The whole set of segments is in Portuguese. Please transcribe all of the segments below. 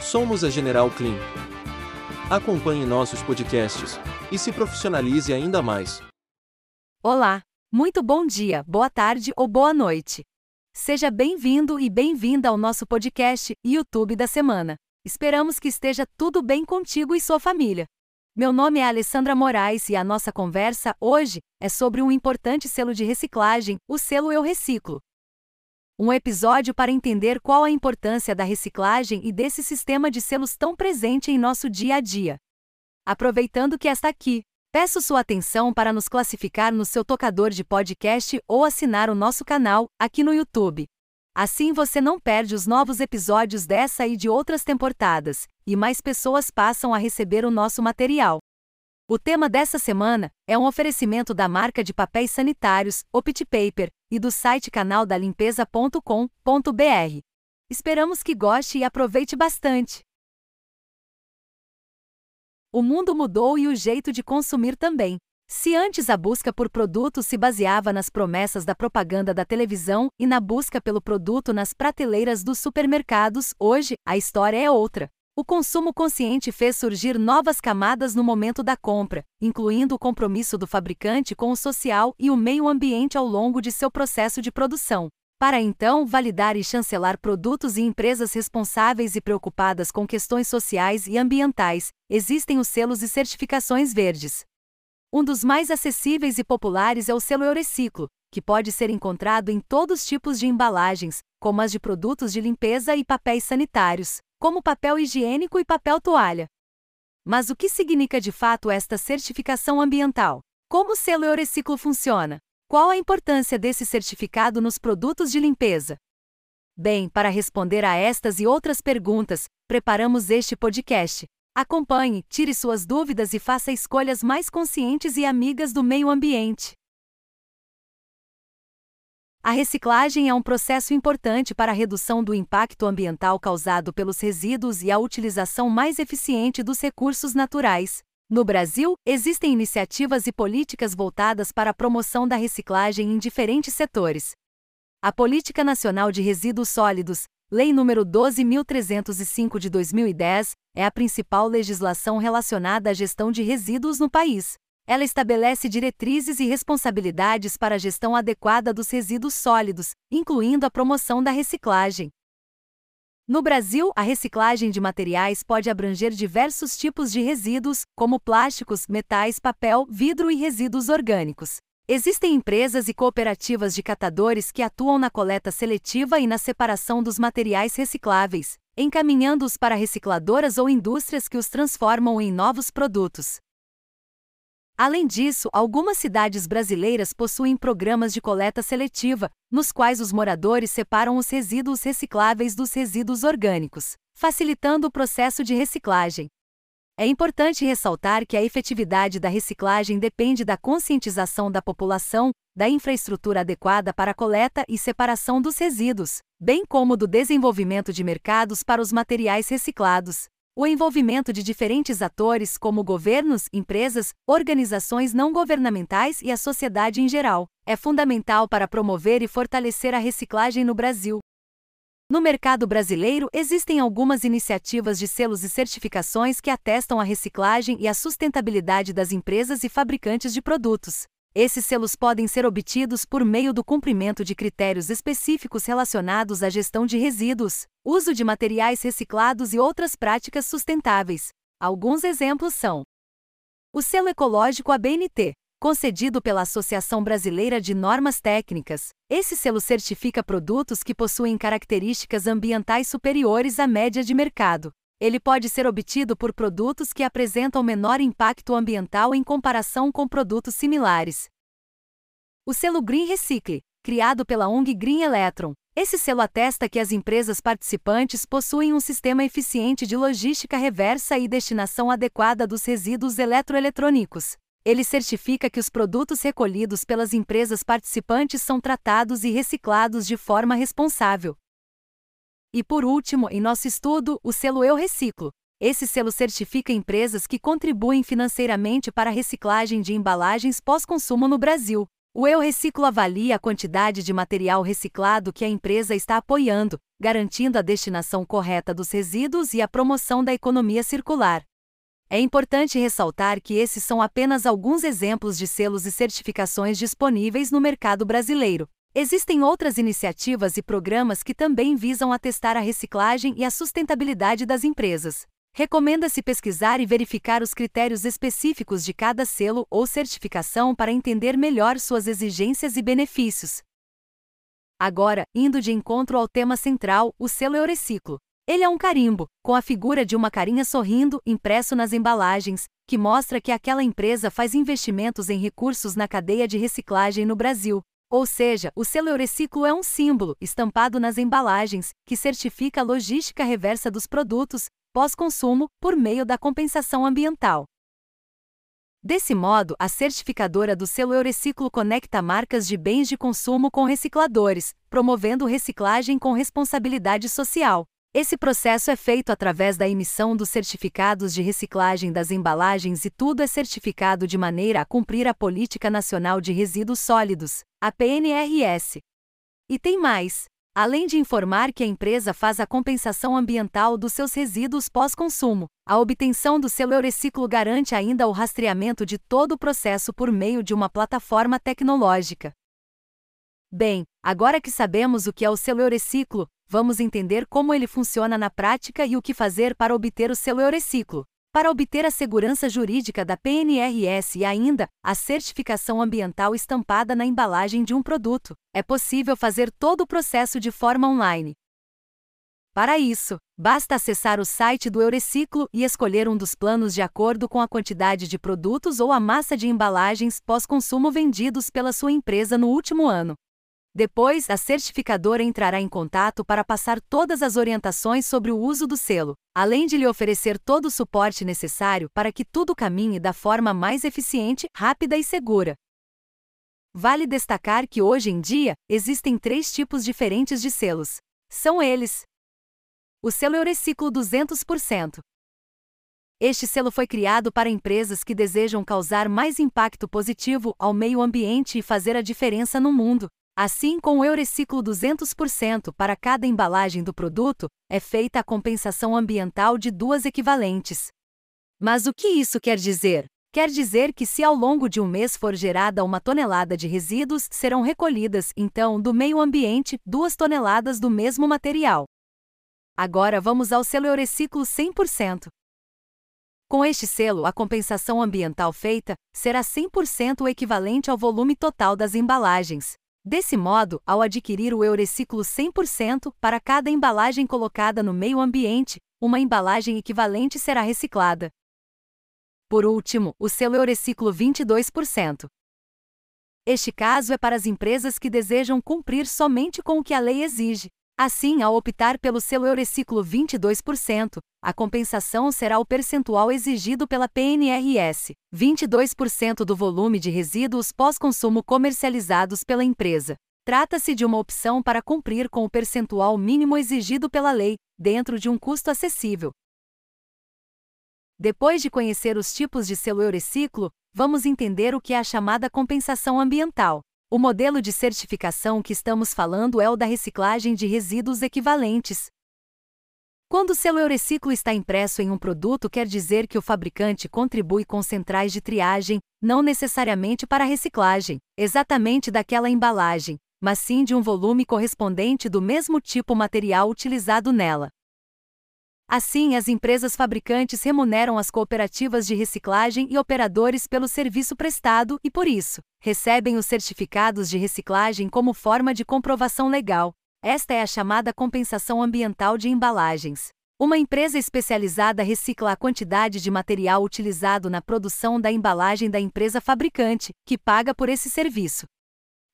Somos a General Clean. Acompanhe nossos podcasts e se profissionalize ainda mais. Olá, muito bom dia, boa tarde ou boa noite. Seja bem-vindo e bem-vinda ao nosso podcast YouTube da semana. Esperamos que esteja tudo bem contigo e sua família. Meu nome é Alessandra Moraes e a nossa conversa hoje é sobre um importante selo de reciclagem, o selo Eu Reciclo. Um episódio para entender qual a importância da reciclagem e desse sistema de selos tão presente em nosso dia a dia. Aproveitando que está aqui, peço sua atenção para nos classificar no seu tocador de podcast ou assinar o nosso canal aqui no YouTube. Assim você não perde os novos episódios dessa e de outras temporadas, e mais pessoas passam a receber o nosso material. O tema dessa semana é um oferecimento da marca de papéis sanitários, Opt Paper, e do site canaldalimpeza.com.br. Esperamos que goste e aproveite bastante. O mundo mudou e o jeito de consumir também. Se antes a busca por produtos se baseava nas promessas da propaganda da televisão e na busca pelo produto nas prateleiras dos supermercados, hoje a história é outra. O consumo consciente fez surgir novas camadas no momento da compra, incluindo o compromisso do fabricante com o social e o meio ambiente ao longo de seu processo de produção. Para então validar e chancelar produtos e empresas responsáveis e preocupadas com questões sociais e ambientais, existem os selos e certificações verdes. Um dos mais acessíveis e populares é o selo Eureciclo, que pode ser encontrado em todos os tipos de embalagens, como as de produtos de limpeza e papéis sanitários como papel higiênico e papel toalha. Mas o que significa de fato esta certificação ambiental? Como o selo Eureciclo funciona? Qual a importância desse certificado nos produtos de limpeza? Bem, para responder a estas e outras perguntas, preparamos este podcast. Acompanhe, tire suas dúvidas e faça escolhas mais conscientes e amigas do meio ambiente. A reciclagem é um processo importante para a redução do impacto ambiental causado pelos resíduos e a utilização mais eficiente dos recursos naturais. No Brasil, existem iniciativas e políticas voltadas para a promoção da reciclagem em diferentes setores. A Política Nacional de Resíduos Sólidos, Lei nº 12.305 de 2010, é a principal legislação relacionada à gestão de resíduos no país. Ela estabelece diretrizes e responsabilidades para a gestão adequada dos resíduos sólidos, incluindo a promoção da reciclagem. No Brasil, a reciclagem de materiais pode abranger diversos tipos de resíduos, como plásticos, metais, papel, vidro e resíduos orgânicos. Existem empresas e cooperativas de catadores que atuam na coleta seletiva e na separação dos materiais recicláveis, encaminhando-os para recicladoras ou indústrias que os transformam em novos produtos. Além disso, algumas cidades brasileiras possuem programas de coleta seletiva, nos quais os moradores separam os resíduos recicláveis dos resíduos orgânicos, facilitando o processo de reciclagem. É importante ressaltar que a efetividade da reciclagem depende da conscientização da população, da infraestrutura adequada para a coleta e separação dos resíduos, bem como do desenvolvimento de mercados para os materiais reciclados. O envolvimento de diferentes atores, como governos, empresas, organizações não governamentais e a sociedade em geral, é fundamental para promover e fortalecer a reciclagem no Brasil. No mercado brasileiro, existem algumas iniciativas de selos e certificações que atestam a reciclagem e a sustentabilidade das empresas e fabricantes de produtos. Esses selos podem ser obtidos por meio do cumprimento de critérios específicos relacionados à gestão de resíduos, uso de materiais reciclados e outras práticas sustentáveis. Alguns exemplos são: o selo ecológico ABNT, concedido pela Associação Brasileira de Normas Técnicas. Esse selo certifica produtos que possuem características ambientais superiores à média de mercado. Ele pode ser obtido por produtos que apresentam menor impacto ambiental em comparação com produtos similares. O selo Green Recycle, criado pela ONG Green Electron. Esse selo atesta que as empresas participantes possuem um sistema eficiente de logística reversa e destinação adequada dos resíduos eletroeletrônicos. Ele certifica que os produtos recolhidos pelas empresas participantes são tratados e reciclados de forma responsável. E por último, em nosso estudo, o selo Eu Reciclo. Esse selo certifica empresas que contribuem financeiramente para a reciclagem de embalagens pós-consumo no Brasil. O Eu Reciclo avalia a quantidade de material reciclado que a empresa está apoiando, garantindo a destinação correta dos resíduos e a promoção da economia circular. É importante ressaltar que esses são apenas alguns exemplos de selos e certificações disponíveis no mercado brasileiro. Existem outras iniciativas e programas que também visam atestar a reciclagem e a sustentabilidade das empresas. Recomenda-se pesquisar e verificar os critérios específicos de cada selo ou certificação para entender melhor suas exigências e benefícios. Agora, indo de encontro ao tema central, o selo Eureciclo. Ele é um carimbo, com a figura de uma carinha sorrindo, impresso nas embalagens, que mostra que aquela empresa faz investimentos em recursos na cadeia de reciclagem no Brasil. Ou seja, o selo Eureciclo é um símbolo, estampado nas embalagens, que certifica a logística reversa dos produtos, pós-consumo, por meio da compensação ambiental. Desse modo, a certificadora do selo Eureciclo conecta marcas de bens de consumo com recicladores, promovendo reciclagem com responsabilidade social. Esse processo é feito através da emissão dos certificados de reciclagem das embalagens e tudo é certificado de maneira a cumprir a Política Nacional de Resíduos Sólidos, a PNRS. E tem mais. Além de informar que a empresa faz a compensação ambiental dos seus resíduos pós-consumo, a obtenção do selo Eureciclo garante ainda o rastreamento de todo o processo por meio de uma plataforma tecnológica. Bem, agora que sabemos o que é o selo Eureciclo, vamos entender como ele funciona na prática e o que fazer para obter o selo Eureciclo. Para obter a segurança jurídica da PNRS e ainda a certificação ambiental estampada na embalagem de um produto, é possível fazer todo o processo de forma online. Para isso, basta acessar o site do Eureciclo e escolher um dos planos de acordo com a quantidade de produtos ou a massa de embalagens pós-consumo vendidos pela sua empresa no último ano. Depois, a certificadora entrará em contato para passar todas as orientações sobre o uso do selo, além de lhe oferecer todo o suporte necessário para que tudo caminhe da forma mais eficiente, rápida e segura. Vale destacar que hoje em dia existem três tipos diferentes de selos. São eles: o selo Eureciclo 200%. Este selo foi criado para empresas que desejam causar mais impacto positivo ao meio ambiente e fazer a diferença no mundo. Assim, com o Eureciclo 200% para cada embalagem do produto, é feita a compensação ambiental de duas equivalentes. Mas o que isso quer dizer? Quer dizer que se ao longo de um mês for gerada uma tonelada de resíduos, serão recolhidas, então, do meio ambiente, duas toneladas do mesmo material. Agora vamos ao selo Eureciclo 100%. Com este selo, a compensação ambiental feita será 100% o equivalente ao volume total das embalagens. Desse modo, ao adquirir o Eureciclo 100% para cada embalagem colocada no meio ambiente, uma embalagem equivalente será reciclada. Por último, o selo Eureciclo 22%. Este caso é para as empresas que desejam cumprir somente com o que a lei exige. Assim, ao optar pelo selo Eureciclo 22%, a compensação será o percentual exigido pela PNRS, 22% do volume de resíduos pós-consumo comercializados pela empresa. Trata-se de uma opção para cumprir com o percentual mínimo exigido pela lei, dentro de um custo acessível. Depois de conhecer os tipos de selo Eureciclo, vamos entender o que é a chamada compensação ambiental. O modelo de certificação que estamos falando é o da reciclagem de resíduos equivalentes. Quando o selo Eureciclo está impresso em um produto, quer dizer que o fabricante contribui com centrais de triagem, não necessariamente para a reciclagem, exatamente daquela embalagem, mas sim de um volume correspondente do mesmo tipo material utilizado nela. Assim, as empresas fabricantes remuneram as cooperativas de reciclagem e operadores pelo serviço prestado e, por isso, recebem os certificados de reciclagem como forma de comprovação legal. Esta é a chamada compensação ambiental de embalagens. Uma empresa especializada recicla a quantidade de material utilizado na produção da embalagem da empresa fabricante, que paga por esse serviço.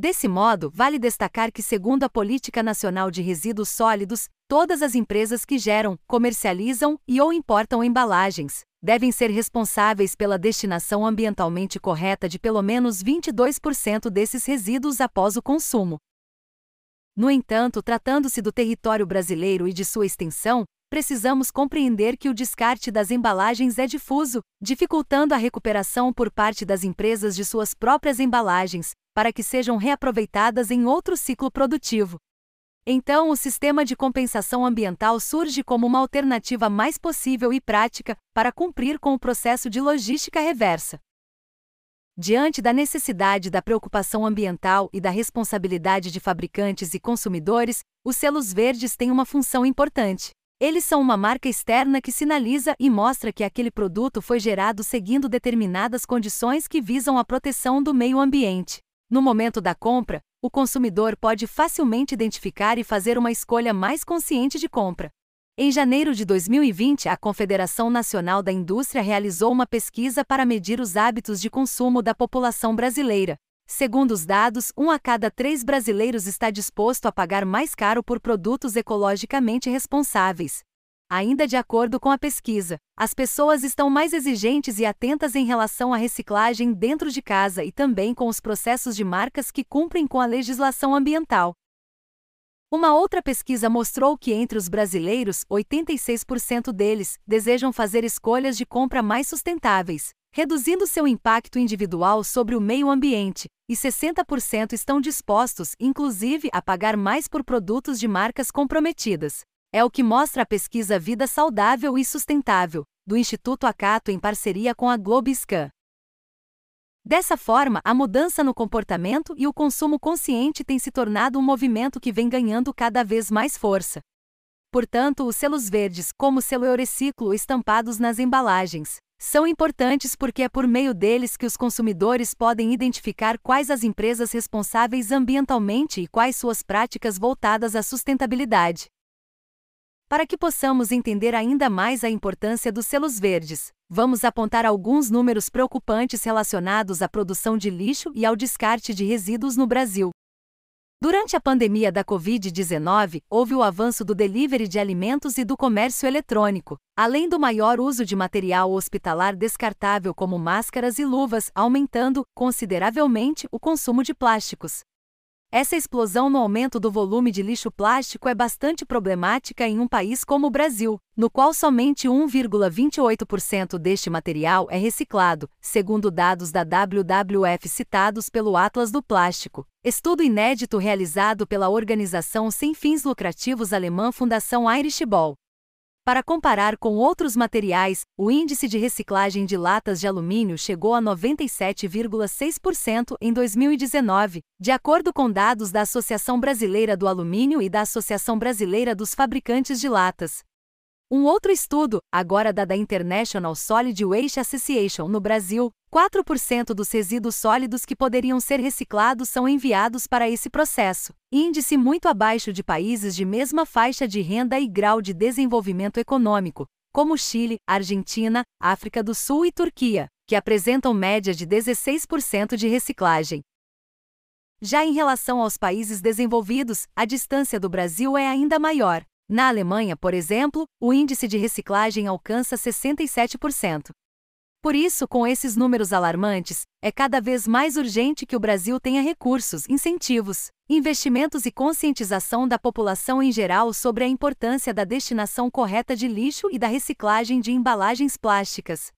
Desse modo, vale destacar que, segundo a Política Nacional de Resíduos Sólidos, todas as empresas que geram, comercializam e ou importam embalagens devem ser responsáveis pela destinação ambientalmente correta de pelo menos 22% desses resíduos após o consumo. No entanto, tratando-se do território brasileiro e de sua extensão, precisamos compreender que o descarte das embalagens é difuso, dificultando a recuperação por parte das empresas de suas próprias embalagens, para que sejam reaproveitadas em outro ciclo produtivo. Então, o sistema de compensação ambiental surge como uma alternativa mais possível e prática para cumprir com o processo de logística reversa. Diante da necessidade da preocupação ambiental e da responsabilidade de fabricantes e consumidores, os selos verdes têm uma função importante. Eles são uma marca externa que sinaliza e mostra que aquele produto foi gerado seguindo determinadas condições que visam a proteção do meio ambiente. No momento da compra, o consumidor pode facilmente identificar e fazer uma escolha mais consciente de compra. Em janeiro de 2020, a Confederação Nacional da Indústria realizou uma pesquisa para medir os hábitos de consumo da população brasileira. Segundo os dados, um a cada três brasileiros está disposto a pagar mais caro por produtos ecologicamente responsáveis. Ainda de acordo com a pesquisa, as pessoas estão mais exigentes e atentas em relação à reciclagem dentro de casa e também com os processos de marcas que cumprem com a legislação ambiental. Uma outra pesquisa mostrou que entre os brasileiros, 86% deles desejam fazer escolhas de compra mais sustentáveis, reduzindo seu impacto individual sobre o meio ambiente, e 60% estão dispostos, inclusive, a pagar mais por produtos de marcas comprometidas. É o que mostra a pesquisa Vida Saudável e Sustentável, do Instituto Acato em parceria com a Globiscan. Dessa forma, a mudança no comportamento e o consumo consciente tem se tornado um movimento que vem ganhando cada vez mais força. Portanto, os selos verdes, como o selo Eureciclo estampados nas embalagens, são importantes porque é por meio deles que os consumidores podem identificar quais as empresas responsáveis ambientalmente e quais suas práticas voltadas à sustentabilidade. Para que possamos entender ainda mais a importância dos selos verdes, vamos apontar alguns números preocupantes relacionados à produção de lixo e ao descarte de resíduos no Brasil. Durante a pandemia da Covid-19, houve o avanço do delivery de alimentos e do comércio eletrônico, além do maior uso de material hospitalar descartável como máscaras e luvas, aumentando consideravelmente o consumo de plásticos. Essa explosão no aumento do volume de lixo plástico é bastante problemática em um país como o Brasil, no qual somente 1,28% deste material é reciclado, segundo dados da WWF citados pelo Atlas do Plástico. Estudo inédito realizado pela organização sem fins lucrativos alemã Fundação Irish Ball. Para comparar com outros materiais, o índice de reciclagem de latas de alumínio chegou a 97,6% em 2019, de acordo com dados da Associação Brasileira do Alumínio e da Associação Brasileira dos Fabricantes de Latas. Um outro estudo, agora da da International Solid Waste Association no Brasil, 4% dos resíduos sólidos que poderiam ser reciclados são enviados para esse processo, índice muito abaixo de países de mesma faixa de renda e grau de desenvolvimento econômico, como Chile, Argentina, África do Sul e Turquia, que apresentam média de 16% de reciclagem. Já em relação aos países desenvolvidos, a distância do Brasil é ainda maior, na Alemanha, por exemplo, o índice de reciclagem alcança 67%. Por isso, com esses números alarmantes, é cada vez mais urgente que o Brasil tenha recursos, incentivos, investimentos e conscientização da população em geral sobre a importância da destinação correta de lixo e da reciclagem de embalagens plásticas.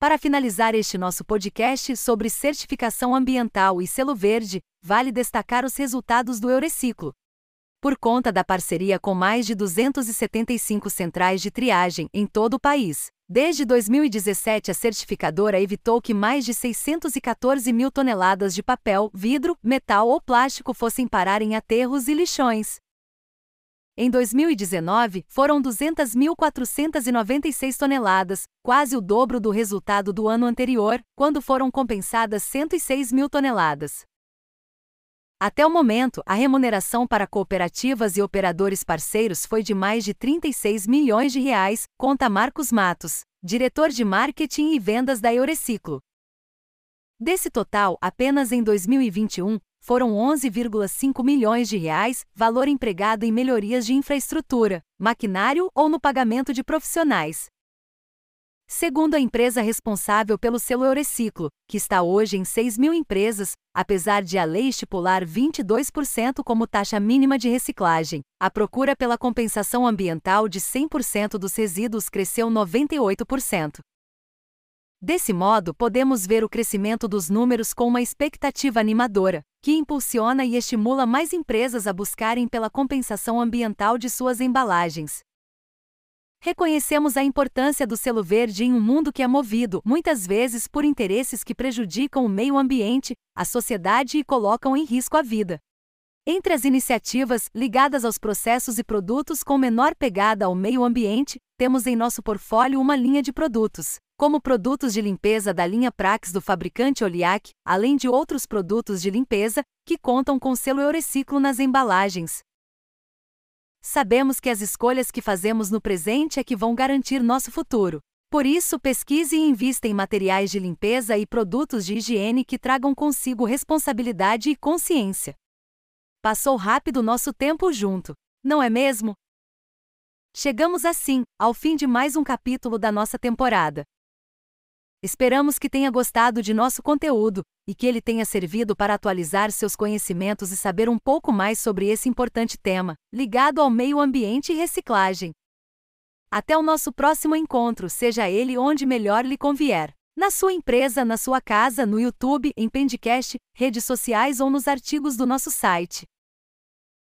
Para finalizar este nosso podcast sobre certificação ambiental e selo verde, vale destacar os resultados do Eureciclo, por conta da parceria com mais de 275 centrais de triagem em todo o país. Desde 2017, a certificadora evitou que mais de 614 mil toneladas de papel, vidro, metal ou plástico fossem parar em aterros e lixões. Em 2019, foram 200.496 toneladas, quase o dobro do resultado do ano anterior, quando foram compensadas 106 mil toneladas. Até o momento, a remuneração para cooperativas e operadores parceiros foi de mais de 36 milhões de reais, conta Marcos Matos, diretor de marketing e vendas da Eureciclo. Desse total, apenas em 2021, foram 11,5 milhões de reais, valor empregado em melhorias de infraestrutura, maquinário ou no pagamento de profissionais. Segundo a empresa responsável pelo selo Eureciclo, que está hoje em 6 mil empresas, apesar de a lei estipular 22% como taxa mínima de reciclagem, a procura pela compensação ambiental de 100% dos resíduos cresceu 98%. Desse modo, podemos ver o crescimento dos números com uma expectativa animadora, que impulsiona e estimula mais empresas a buscarem pela compensação ambiental de suas embalagens. Reconhecemos a importância do selo verde em um mundo que é movido, muitas vezes, por interesses que prejudicam o meio ambiente, a sociedade e colocam em risco a vida. Entre as iniciativas ligadas aos processos e produtos com menor pegada ao meio ambiente, temos em nosso portfólio uma linha de produtos, como produtos de limpeza da linha Prax do fabricante Oliac, além de outros produtos de limpeza que contam com selo Eureciclo nas embalagens. Sabemos que as escolhas que fazemos no presente é que vão garantir nosso futuro. Por isso, pesquise e invista em materiais de limpeza e produtos de higiene que tragam consigo responsabilidade e consciência. Passou rápido nosso tempo junto, não é mesmo? Chegamos assim ao fim de mais um capítulo da nossa temporada. Esperamos que tenha gostado de nosso conteúdo e que ele tenha servido para atualizar seus conhecimentos e saber um pouco mais sobre esse importante tema, ligado ao meio ambiente e reciclagem. Até o nosso próximo encontro, seja ele onde melhor lhe convier. Na sua empresa, na sua casa, no YouTube, em podcast, redes sociais ou nos artigos do nosso site.